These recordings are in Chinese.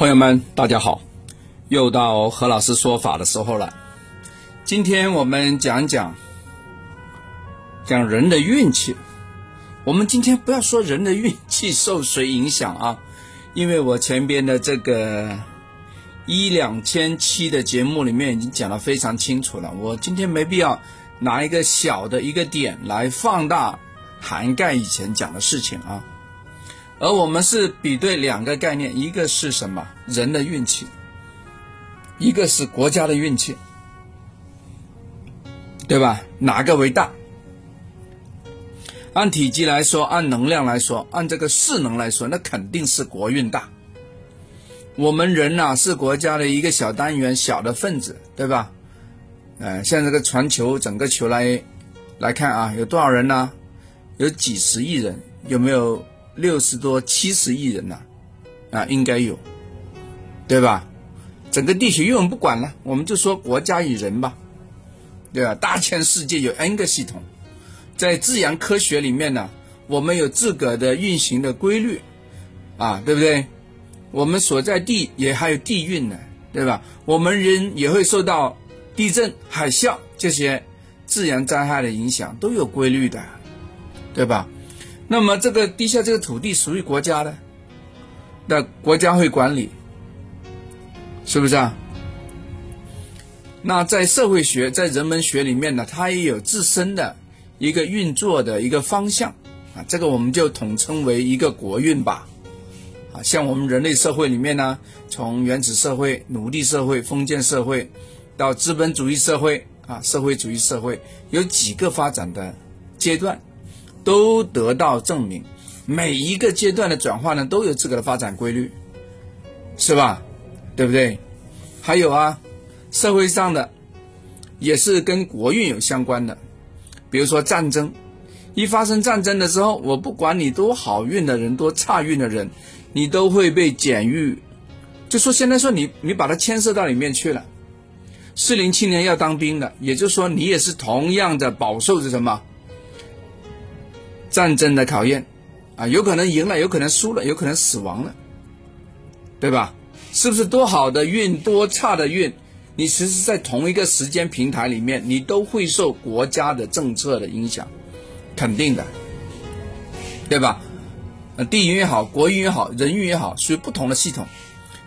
朋友们，大家好，又到何老师说法的时候了。今天我们讲讲讲人的运气。我们今天不要说人的运气受谁影响啊，因为我前边的这个一两千期的节目里面已经讲得非常清楚了。我今天没必要拿一个小的一个点来放大涵盖以前讲的事情啊。而我们是比对两个概念，一个是什么？人的运气，一个是国家的运气，对吧？哪个为大？按体积来说，按能量来说，按这个势能来说，那肯定是国运大。我们人呐，是国家的一个小单元、小的分子，对吧？呃，像这个全球整个球来来看啊，有多少人呢？有几十亿人，有没有？六十多、七十亿人呐，啊，应该有，对吧？整个地球，因为我们不管了，我们就说国家与人吧，对吧？大千世界有 N 个系统，在自然科学里面呢，我们有自个的运行的规律，啊，对不对？我们所在地也还有地运呢，对吧？我们人也会受到地震、海啸这些自然灾害的影响，都有规律的，对吧？那么这个地下这个土地属于国家的，那国家会管理，是不是啊？那在社会学、在人文学里面呢，它也有自身的一个运作的一个方向啊，这个我们就统称为一个国运吧。啊，像我们人类社会里面呢，从原始社会、奴隶社会、封建社会，到资本主义社会啊，社会主义社会，有几个发展的阶段。都得到证明，每一个阶段的转化呢，都有自个的发展规律，是吧？对不对？还有啊，社会上的也是跟国运有相关的，比如说战争，一发生战争的时候，我不管你多好运的人，多差运的人，你都会被检阅。就说现在说你，你把它牵涉到里面去了，适龄青年要当兵的，也就是说你也是同样的饱受着什么？战争的考验，啊，有可能赢了，有可能输了，有可能死亡了，对吧？是不是多好的运，多差的运，你其实，在同一个时间平台里面，你都会受国家的政策的影响，肯定的，对吧？地运也好，国运也好，人运也好，属于不同的系统，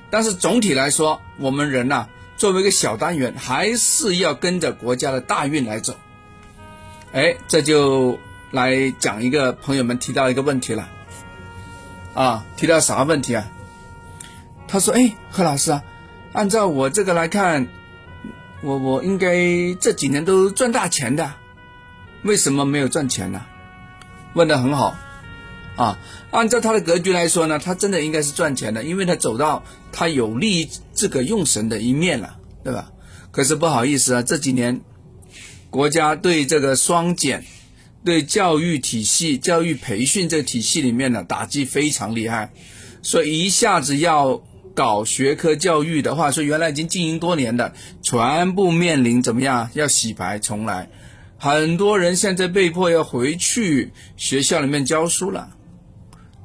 但是总体来说，我们人呐，作为一个小单元，还是要跟着国家的大运来走。哎，这就。来讲一个朋友们提到一个问题了，啊，提到啥问题啊？他说：“哎，何老师啊，按照我这个来看，我我应该这几年都赚大钱的，为什么没有赚钱呢？”问的很好，啊，按照他的格局来说呢，他真的应该是赚钱的，因为他走到他有利于这个用神的一面了，对吧？可是不好意思啊，这几年国家对这个双减。对教育体系、教育培训这个体系里面呢，打击非常厉害，所以一下子要搞学科教育的话，说原来已经经营多年的，全部面临怎么样？要洗牌重来，很多人现在被迫要回去学校里面教书了。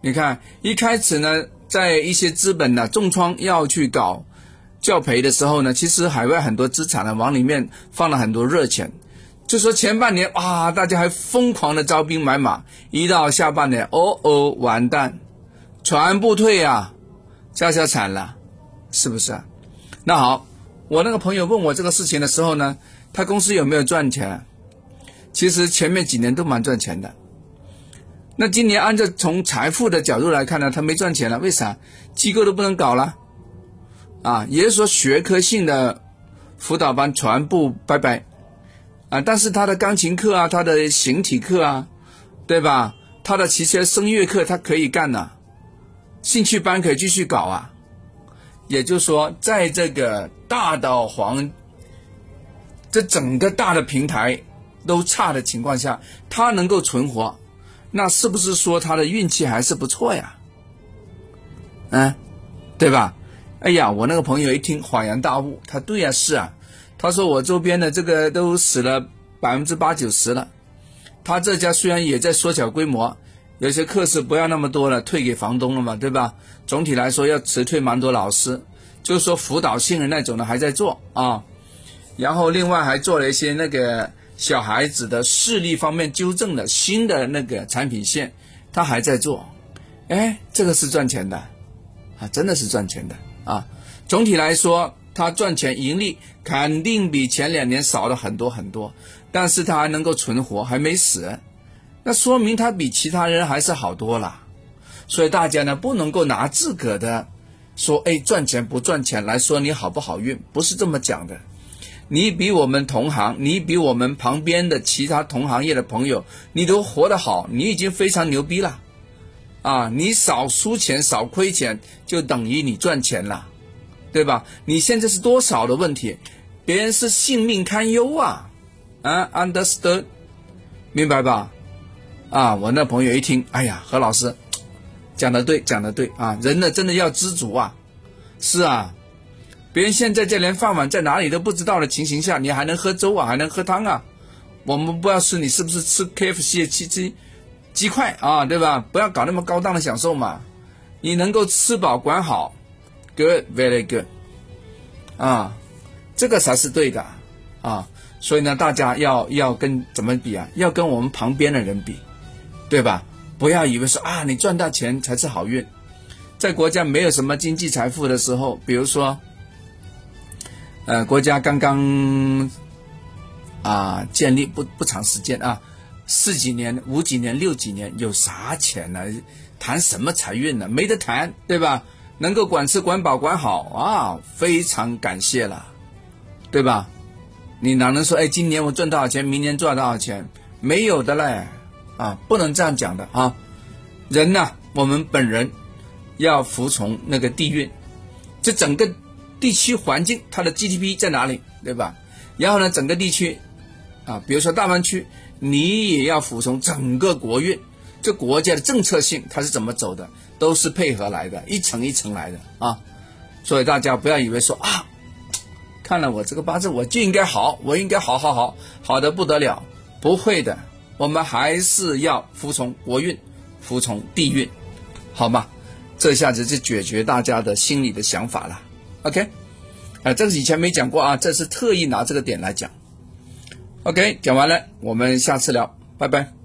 你看，一开始呢，在一些资本呢重创要去搞教培的时候呢，其实海外很多资产呢往里面放了很多热钱。就说前半年哇，大家还疯狂的招兵买马，一到下半年，哦哦，完蛋，全部退啊，家家惨了，是不是？那好，我那个朋友问我这个事情的时候呢，他公司有没有赚钱？其实前面几年都蛮赚钱的。那今年按照从财富的角度来看呢，他没赚钱了，为啥？机构都不能搞了，啊，也就是说学科性的辅导班全部拜拜。啊，但是他的钢琴课啊，他的形体课啊，对吧？他的其实声乐课他可以干呐，兴趣班可以继续搞啊。也就是说，在这个大的黄，这整个大的平台都差的情况下，他能够存活，那是不是说他的运气还是不错呀？嗯，对吧？哎呀，我那个朋友一听恍然大悟，他对呀，是啊。他说：“我周边的这个都死了百分之八九十了，他这家虽然也在缩小规模，有些课时不要那么多了，退给房东了嘛，对吧？总体来说要辞退蛮多老师，就是说辅导性的那种的还在做啊。然后另外还做了一些那个小孩子的视力方面纠正的新的那个产品线，他还在做。哎，这个是赚钱的啊，真的是赚钱的啊。总体来说，他赚钱盈利肯定比前两年少了很多很多，但是他还能够存活，还没死。那说明他比其他人还是好多了，所以大家呢不能够拿自个的说，哎，赚钱不赚钱来说你好不好运，不是这么讲的。你比我们同行，你比我们旁边的其他同行业的朋友，你都活得好，你已经非常牛逼了，啊，你少输钱少亏钱就等于你赚钱了，对吧？你现在是多少的问题，别人是性命堪忧啊，啊，understood，明白吧？啊，我那朋友一听，哎呀，何老师讲的对，讲的对啊，人呢真的要知足啊，是啊，别人现在在连饭碗在哪里都不知道的情形下，你还能喝粥啊，还能喝汤啊，我们不要说你是不是吃 KFC 的鸡鸡鸡块啊，对吧？不要搞那么高档的享受嘛，你能够吃饱管好，good，very good，啊，这个才是对的啊，所以呢，大家要要跟怎么比啊？要跟我们旁边的人比。对吧？不要以为说啊，你赚到钱才是好运。在国家没有什么经济财富的时候，比如说，呃，国家刚刚啊建立不不长时间啊，四几年、五几年、六几年，有啥钱呢？谈什么财运呢？没得谈，对吧？能够管吃管饱管好啊，非常感谢了，对吧？你哪能说哎，今年我赚多少钱，明年赚多少钱？没有的嘞。啊，不能这样讲的啊！人呢，我们本人要服从那个地运，这整个地区环境，它的 GDP 在哪里，对吧？然后呢，整个地区啊，比如说大湾区，你也要服从整个国运，这国家的政策性它是怎么走的，都是配合来的，一层一层来的啊！所以大家不要以为说啊，看了我这个八字我就应该好，我应该好好好好的不得了，不会的。我们还是要服从国运，服从地运，好吗？这下子就解决大家的心理的想法了。OK，啊，这个以前没讲过啊，这是特意拿这个点来讲。OK，讲完了，我们下次聊，拜拜。